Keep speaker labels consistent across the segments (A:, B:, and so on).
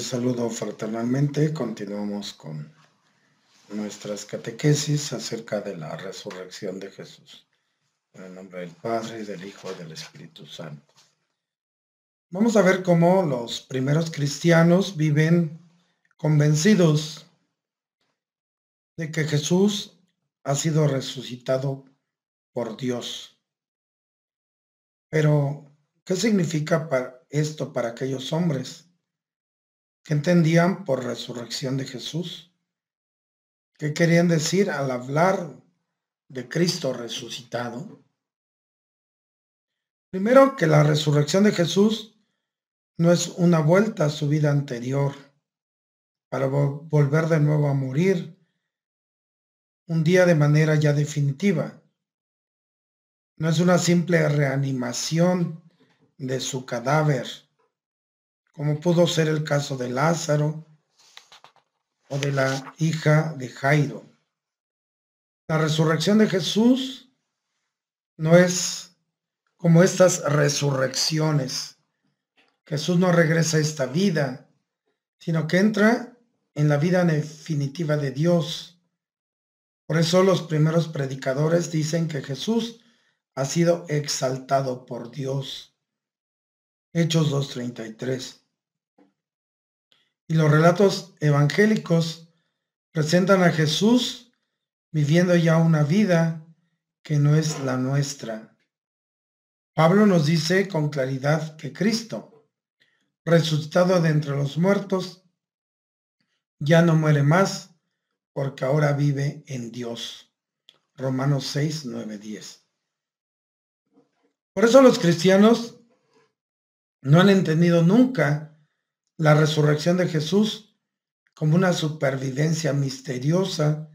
A: Saludo fraternalmente. Continuamos con nuestras catequesis acerca de la resurrección de Jesús. En el nombre del Padre, del Hijo y del Espíritu Santo. Vamos a ver cómo los primeros cristianos viven convencidos de que Jesús ha sido resucitado por Dios. Pero, ¿qué significa esto para aquellos hombres? ¿Qué entendían por resurrección de Jesús? ¿Qué querían decir al hablar de Cristo resucitado? Primero que la resurrección de Jesús no es una vuelta a su vida anterior para volver de nuevo a morir un día de manera ya definitiva. No es una simple reanimación de su cadáver como pudo ser el caso de Lázaro o de la hija de Jairo. La resurrección de Jesús no es como estas resurrecciones. Jesús no regresa a esta vida, sino que entra en la vida definitiva de Dios. Por eso los primeros predicadores dicen que Jesús ha sido exaltado por Dios. Hechos 2.33 y los relatos evangélicos presentan a Jesús viviendo ya una vida que no es la nuestra. Pablo nos dice con claridad que Cristo, resucitado de entre los muertos, ya no muere más porque ahora vive en Dios. Romanos 6, 9, 10. Por eso los cristianos no han entendido nunca la resurrección de Jesús como una supervivencia misteriosa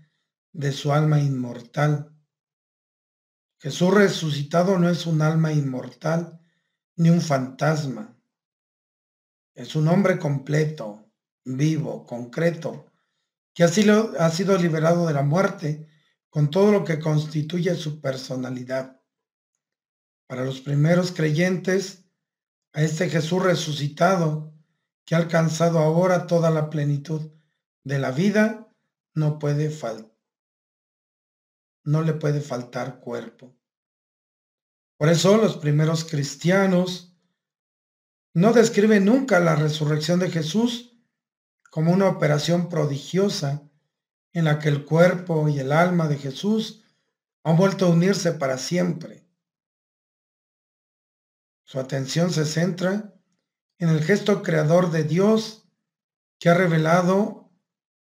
A: de su alma inmortal. Jesús resucitado no es un alma inmortal ni un fantasma. Es un hombre completo, vivo, concreto, que ha sido, ha sido liberado de la muerte con todo lo que constituye su personalidad. Para los primeros creyentes, a este Jesús resucitado que ha alcanzado ahora toda la plenitud de la vida, no puede faltar no le puede faltar cuerpo. Por eso los primeros cristianos no describen nunca la resurrección de Jesús como una operación prodigiosa en la que el cuerpo y el alma de Jesús han vuelto a unirse para siempre. Su atención se centra en el gesto creador de Dios que ha revelado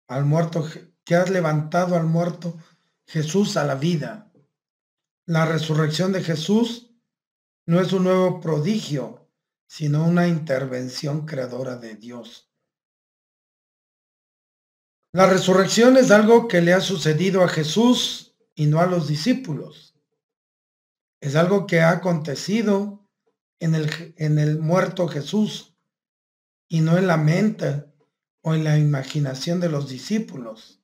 A: al muerto, que ha levantado al muerto Jesús a la vida. La resurrección de Jesús no es un nuevo prodigio, sino una intervención creadora de Dios. La resurrección es algo que le ha sucedido a Jesús y no a los discípulos. Es algo que ha acontecido en el, en el muerto Jesús y no en la mente o en la imaginación de los discípulos.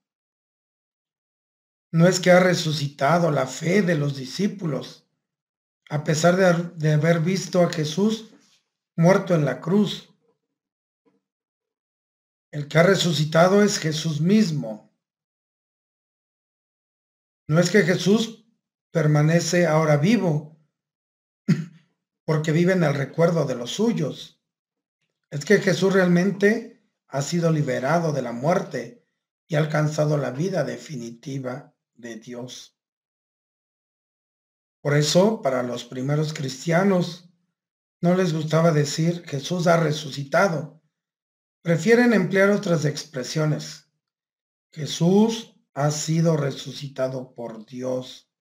A: No es que ha resucitado la fe de los discípulos, a pesar de, de haber visto a Jesús muerto en la cruz. El que ha resucitado es Jesús mismo. No es que Jesús permanece ahora vivo, porque viven el recuerdo de los suyos. Es que Jesús realmente ha sido liberado de la muerte y ha alcanzado la vida definitiva de Dios. Por eso, para los primeros cristianos, no les gustaba decir Jesús ha resucitado. Prefieren emplear otras expresiones. Jesús ha sido resucitado por Dios.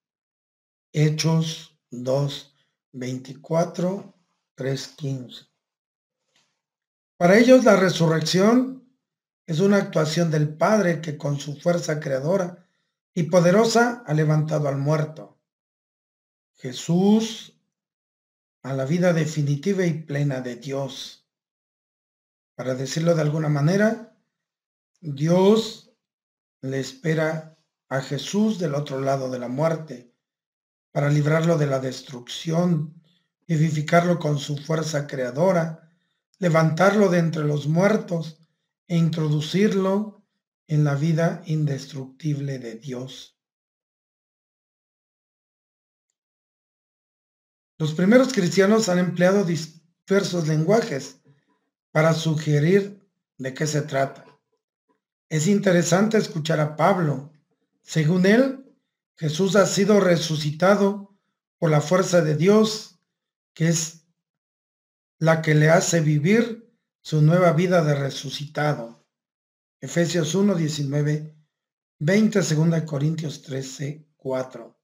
A: Hechos 2, 24, 3, 15. Para ellos la resurrección es una actuación del Padre que con su fuerza creadora y poderosa ha levantado al muerto. Jesús a la vida definitiva y plena de Dios. Para decirlo de alguna manera, Dios le espera a Jesús del otro lado de la muerte para librarlo de la destrucción, vivificarlo con su fuerza creadora, levantarlo de entre los muertos e introducirlo en la vida indestructible de Dios. Los primeros cristianos han empleado diversos lenguajes para sugerir de qué se trata. Es interesante escuchar a Pablo. Según él, Jesús ha sido resucitado por la fuerza de Dios, que es la que le hace vivir su nueva vida de resucitado. Efesios 1, 19, 20, 2 Corintios 13, 4.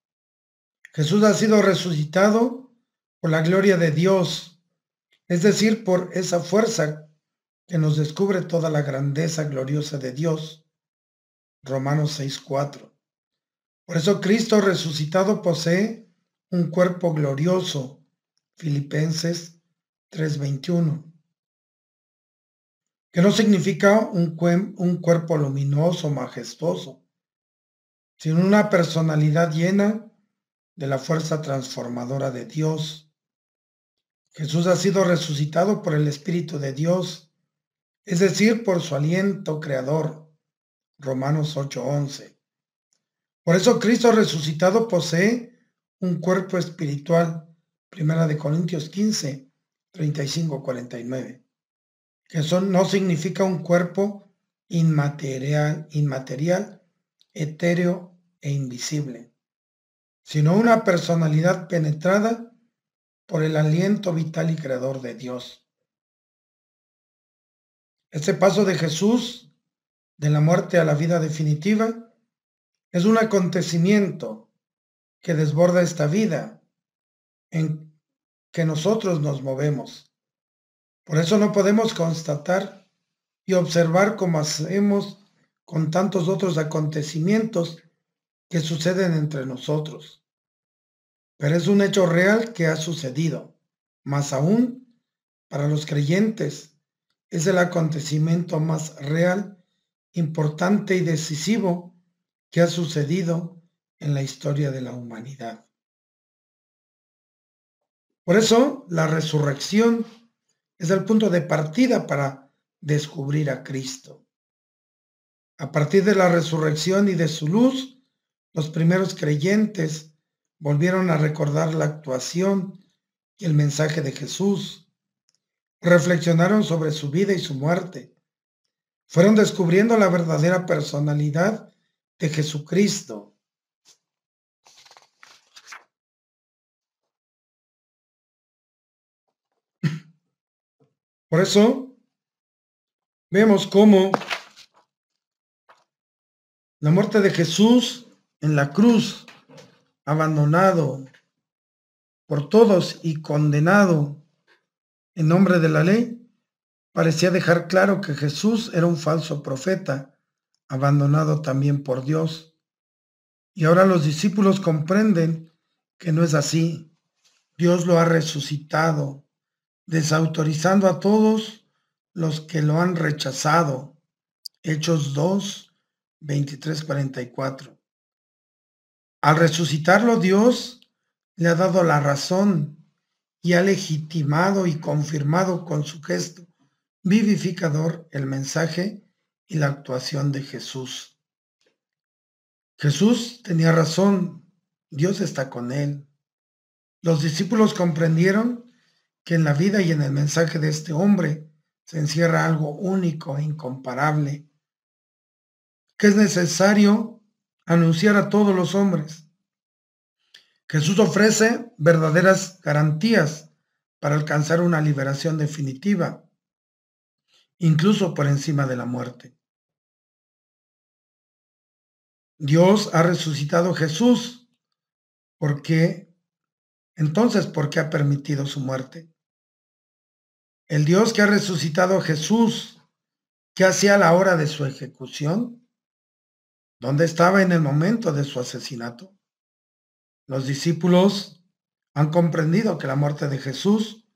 A: Jesús ha sido resucitado por la gloria de Dios, es decir, por esa fuerza que nos descubre toda la grandeza gloriosa de Dios. Romanos 6, 4. Por eso Cristo resucitado posee un cuerpo glorioso. Filipenses 3:21 que no significa un, un cuerpo luminoso, majestuoso, sino una personalidad llena de la fuerza transformadora de Dios. Jesús ha sido resucitado por el Espíritu de Dios, es decir, por su aliento creador. Romanos 8:11. Por eso Cristo resucitado posee un cuerpo espiritual. Primera de Corintios 15, 35, 49 que eso no significa un cuerpo inmaterial, inmaterial, etéreo e invisible, sino una personalidad penetrada por el aliento vital y creador de Dios. Este paso de Jesús de la muerte a la vida definitiva es un acontecimiento que desborda esta vida en que nosotros nos movemos por eso no podemos constatar y observar como hacemos con tantos otros acontecimientos que suceden entre nosotros. Pero es un hecho real que ha sucedido. Más aún, para los creyentes, es el acontecimiento más real, importante y decisivo que ha sucedido en la historia de la humanidad. Por eso, la resurrección es el punto de partida para descubrir a Cristo. A partir de la resurrección y de su luz, los primeros creyentes volvieron a recordar la actuación y el mensaje de Jesús. Reflexionaron sobre su vida y su muerte. Fueron descubriendo la verdadera personalidad de Jesucristo. Por eso vemos cómo la muerte de Jesús en la cruz, abandonado por todos y condenado en nombre de la ley, parecía dejar claro que Jesús era un falso profeta, abandonado también por Dios. Y ahora los discípulos comprenden que no es así. Dios lo ha resucitado desautorizando a todos los que lo han rechazado. Hechos 2, 23, 44. Al resucitarlo Dios le ha dado la razón y ha legitimado y confirmado con su gesto vivificador el mensaje y la actuación de Jesús. Jesús tenía razón, Dios está con él. Los discípulos comprendieron que en la vida y en el mensaje de este hombre se encierra algo único e incomparable, que es necesario anunciar a todos los hombres. Jesús ofrece verdaderas garantías para alcanzar una liberación definitiva, incluso por encima de la muerte. Dios ha resucitado Jesús porque entonces, ¿por qué ha permitido su muerte? El Dios que ha resucitado Jesús, ¿qué hacía a la hora de su ejecución? ¿Dónde estaba en el momento de su asesinato? Los discípulos han comprendido que la muerte de Jesús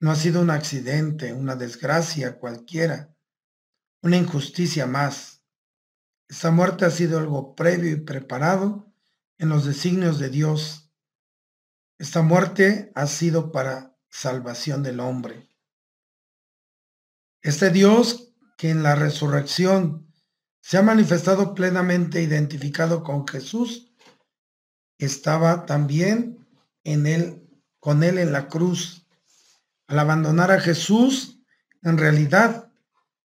A: no ha sido un accidente, una desgracia cualquiera, una injusticia más. Esta muerte ha sido algo previo y preparado en los designios de Dios esta muerte ha sido para salvación del hombre. Este Dios que en la resurrección se ha manifestado plenamente identificado con Jesús, estaba también en él, con él en la cruz. Al abandonar a Jesús, en realidad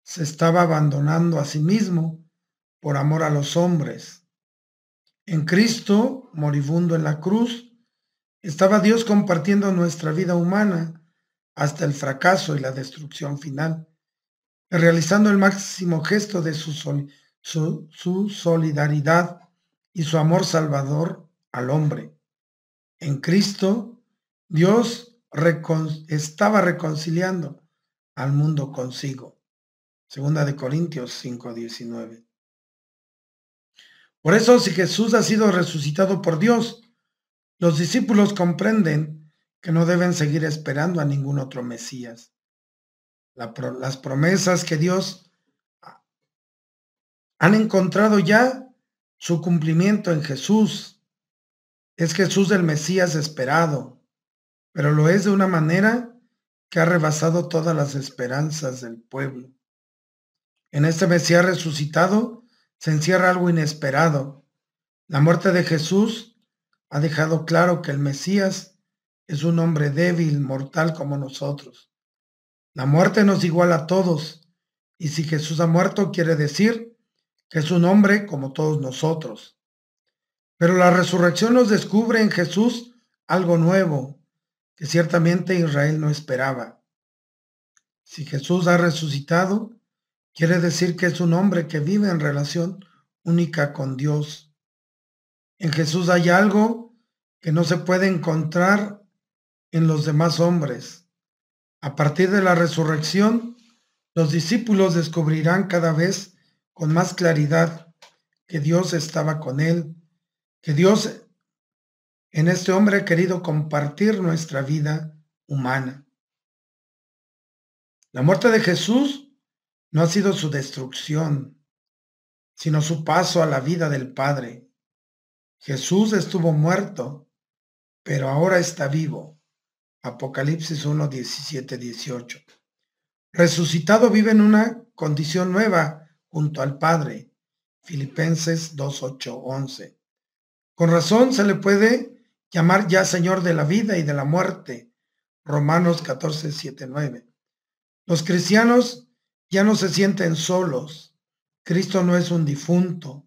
A: se estaba abandonando a sí mismo por amor a los hombres. En Cristo, moribundo en la cruz, estaba Dios compartiendo nuestra vida humana hasta el fracaso y la destrucción final, realizando el máximo gesto de su, su, solidaridad y su amor salvador al hombre. En Cristo, Dios estaba reconciliando al mundo consigo. Segunda de Corintios 5:19. Por eso, si Jesús ha sido resucitado por Dios, los discípulos comprenden que no deben seguir esperando a ningún otro Mesías. las promesas que Dios han encontrado ya su cumplimiento en Jesús. Es Jesús el Mesías esperado, pero lo es de una manera que ha rebasado todas las esperanzas del pueblo. En este Mesías resucitado se encierra algo inesperado. La muerte de Jesús ha dejado claro que el Mesías es un hombre débil, mortal como nosotros. La muerte nos iguala a todos, y si Jesús ha muerto quiere decir que es un hombre como todos nosotros. Pero la resurrección nos descubre en Jesús algo nuevo que ciertamente Israel no esperaba. Si Jesús ha resucitado, quiere decir que es un hombre que vive en relación única con Dios. En Jesús hay algo que no se puede encontrar en los demás hombres. A partir de la resurrección, los discípulos descubrirán cada vez con más claridad que Dios estaba con él, que Dios en este hombre ha querido compartir nuestra vida humana. La muerte de Jesús no ha sido su destrucción, sino su paso a la vida del Padre. Jesús estuvo muerto, pero ahora está vivo. Apocalipsis 1, 17, 18. Resucitado vive en una condición nueva junto al Padre. Filipenses 2.8, 11. Con razón se le puede llamar ya Señor de la vida y de la muerte. Romanos 14, 7, 9. Los cristianos ya no se sienten solos. Cristo no es un difunto.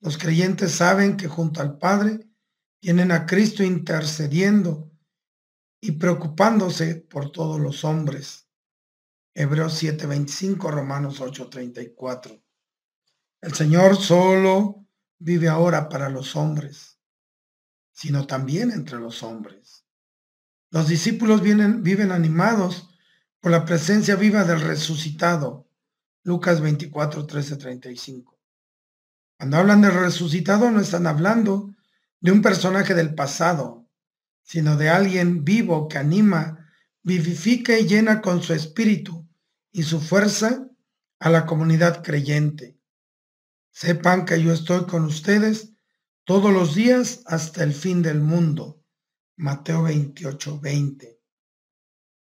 A: Los creyentes saben que junto al Padre tienen a Cristo intercediendo y preocupándose por todos los hombres. Hebreos 7:25, Romanos 8:34. El Señor solo vive ahora para los hombres, sino también entre los hombres. Los discípulos vienen, viven animados por la presencia viva del resucitado. Lucas 24, 35. Cuando hablan del resucitado no están hablando de un personaje del pasado, sino de alguien vivo que anima, vivifica y llena con su espíritu y su fuerza a la comunidad creyente. Sepan que yo estoy con ustedes todos los días hasta el fin del mundo. Mateo 28, 20.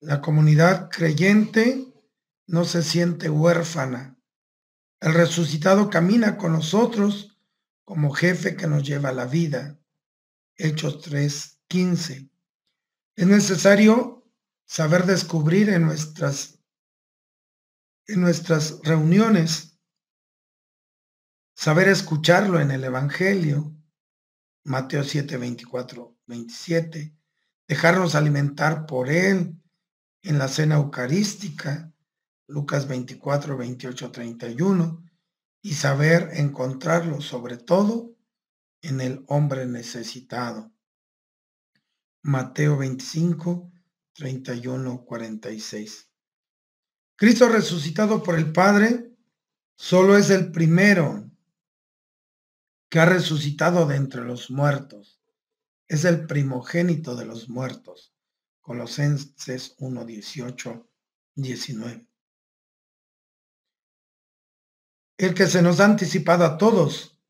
A: La comunidad creyente no se siente huérfana. El resucitado camina con nosotros como jefe que nos lleva la vida. Hechos 3, 15. Es necesario saber descubrir en nuestras en nuestras reuniones, saber escucharlo en el Evangelio, Mateo 7, 24, 27, dejarnos alimentar por Él en la cena eucarística, Lucas 24, 28, 31, y saber encontrarlo sobre todo en el hombre necesitado. Mateo 25, 31, 46. Cristo resucitado por el Padre solo es el primero que ha resucitado de entre los muertos. Es el primogénito de los muertos. Colosenses 1, 18, 19. El que se nos ha anticipado a todos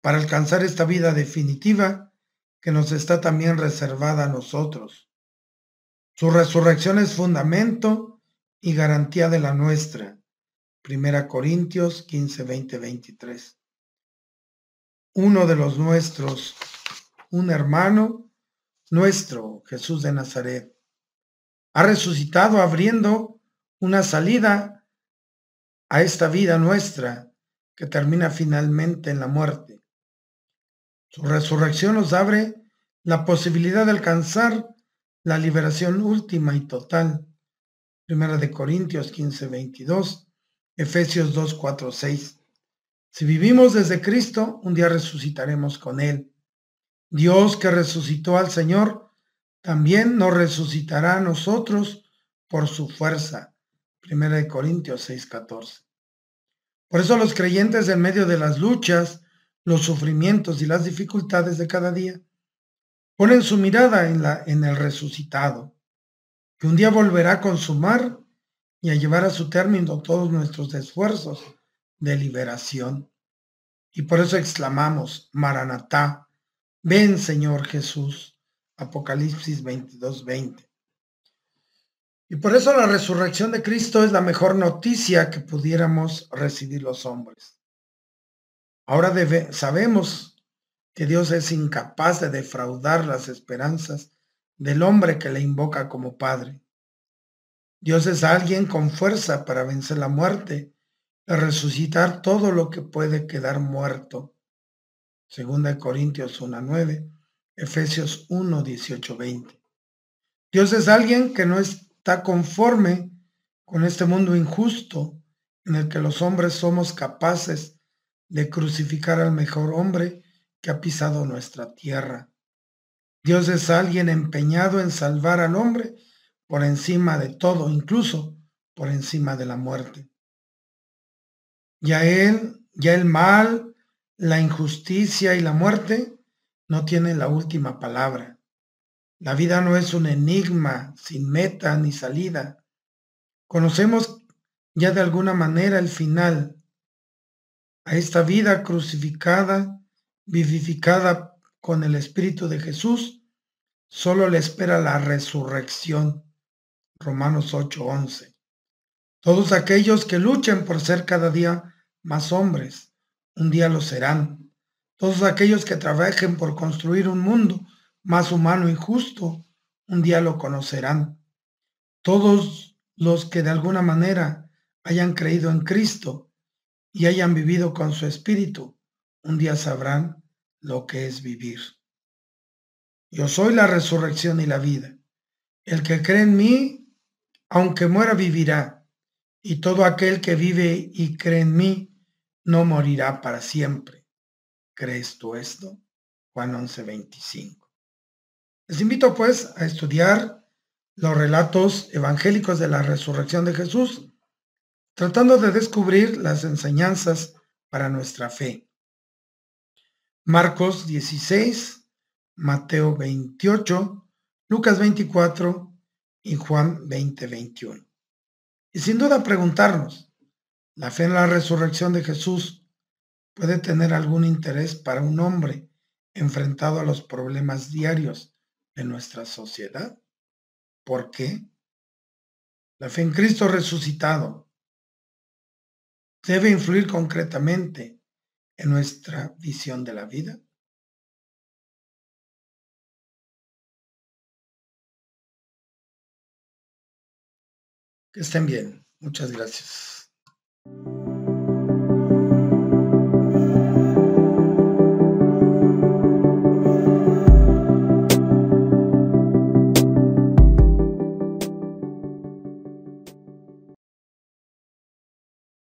A: para alcanzar esta vida definitiva que nos está también reservada a nosotros. Su resurrección es fundamento y garantía de la nuestra. Primera Corintios 15, 20, 23. Uno de los nuestros, un hermano nuestro, Jesús de Nazaret, ha resucitado abriendo una salida a esta vida nuestra que termina finalmente en la muerte. Su resurrección nos abre la posibilidad de alcanzar la liberación última y total. Primera de Corintios 15, 22, Efesios 2, 4, 6. Si vivimos desde Cristo, un día resucitaremos con Él. Dios que resucitó al Señor, también nos resucitará a nosotros por su fuerza. Primera de Corintios 6, 14. Por eso los creyentes en medio de las luchas, los sufrimientos y las dificultades de cada día, ponen su mirada en, la, en el resucitado, que un día volverá a consumar y a llevar a su término todos nuestros esfuerzos de liberación. Y por eso exclamamos, Maranatá, ven Señor Jesús. Apocalipsis 22, 20. Y por eso la resurrección de Cristo es la mejor noticia que pudiéramos recibir los hombres. Ahora sabemos que Dios es incapaz de defraudar las esperanzas del hombre que le invoca como Padre. Dios es alguien con fuerza para vencer la muerte y resucitar todo lo que puede quedar muerto. Segunda de Corintios 1.9, Efesios 1, 18, 20. Dios es alguien que no es está conforme con este mundo injusto en el que los hombres somos capaces de crucificar al mejor hombre que ha pisado nuestra tierra. Dios es alguien empeñado en salvar al hombre por encima de todo, incluso por encima de la muerte. Ya él, ya el mal, la injusticia y la muerte no tienen la última palabra. La vida no es un enigma sin meta ni salida. Conocemos ya de alguna manera el final a esta vida crucificada, vivificada con el Espíritu de Jesús, solo le espera la resurrección. Romanos 8:11. Todos aquellos que luchen por ser cada día más hombres, un día lo serán. Todos aquellos que trabajen por construir un mundo más humano y justo, un día lo conocerán. Todos los que de alguna manera hayan creído en Cristo y hayan vivido con su espíritu, un día sabrán lo que es vivir. Yo soy la resurrección y la vida. El que cree en mí, aunque muera, vivirá. Y todo aquel que vive y cree en mí, no morirá para siempre. ¿Crees tú esto? Juan 11:25. Les invito pues a estudiar los relatos evangélicos de la resurrección de Jesús, tratando de descubrir las enseñanzas para nuestra fe. Marcos 16, Mateo 28, Lucas 24 y Juan 20, 21. Y sin duda preguntarnos, ¿la fe en la resurrección de Jesús puede tener algún interés para un hombre enfrentado a los problemas diarios en nuestra sociedad. ¿Por qué? La fe en Cristo resucitado debe influir concretamente en nuestra visión de la vida. Que estén bien. Muchas gracias.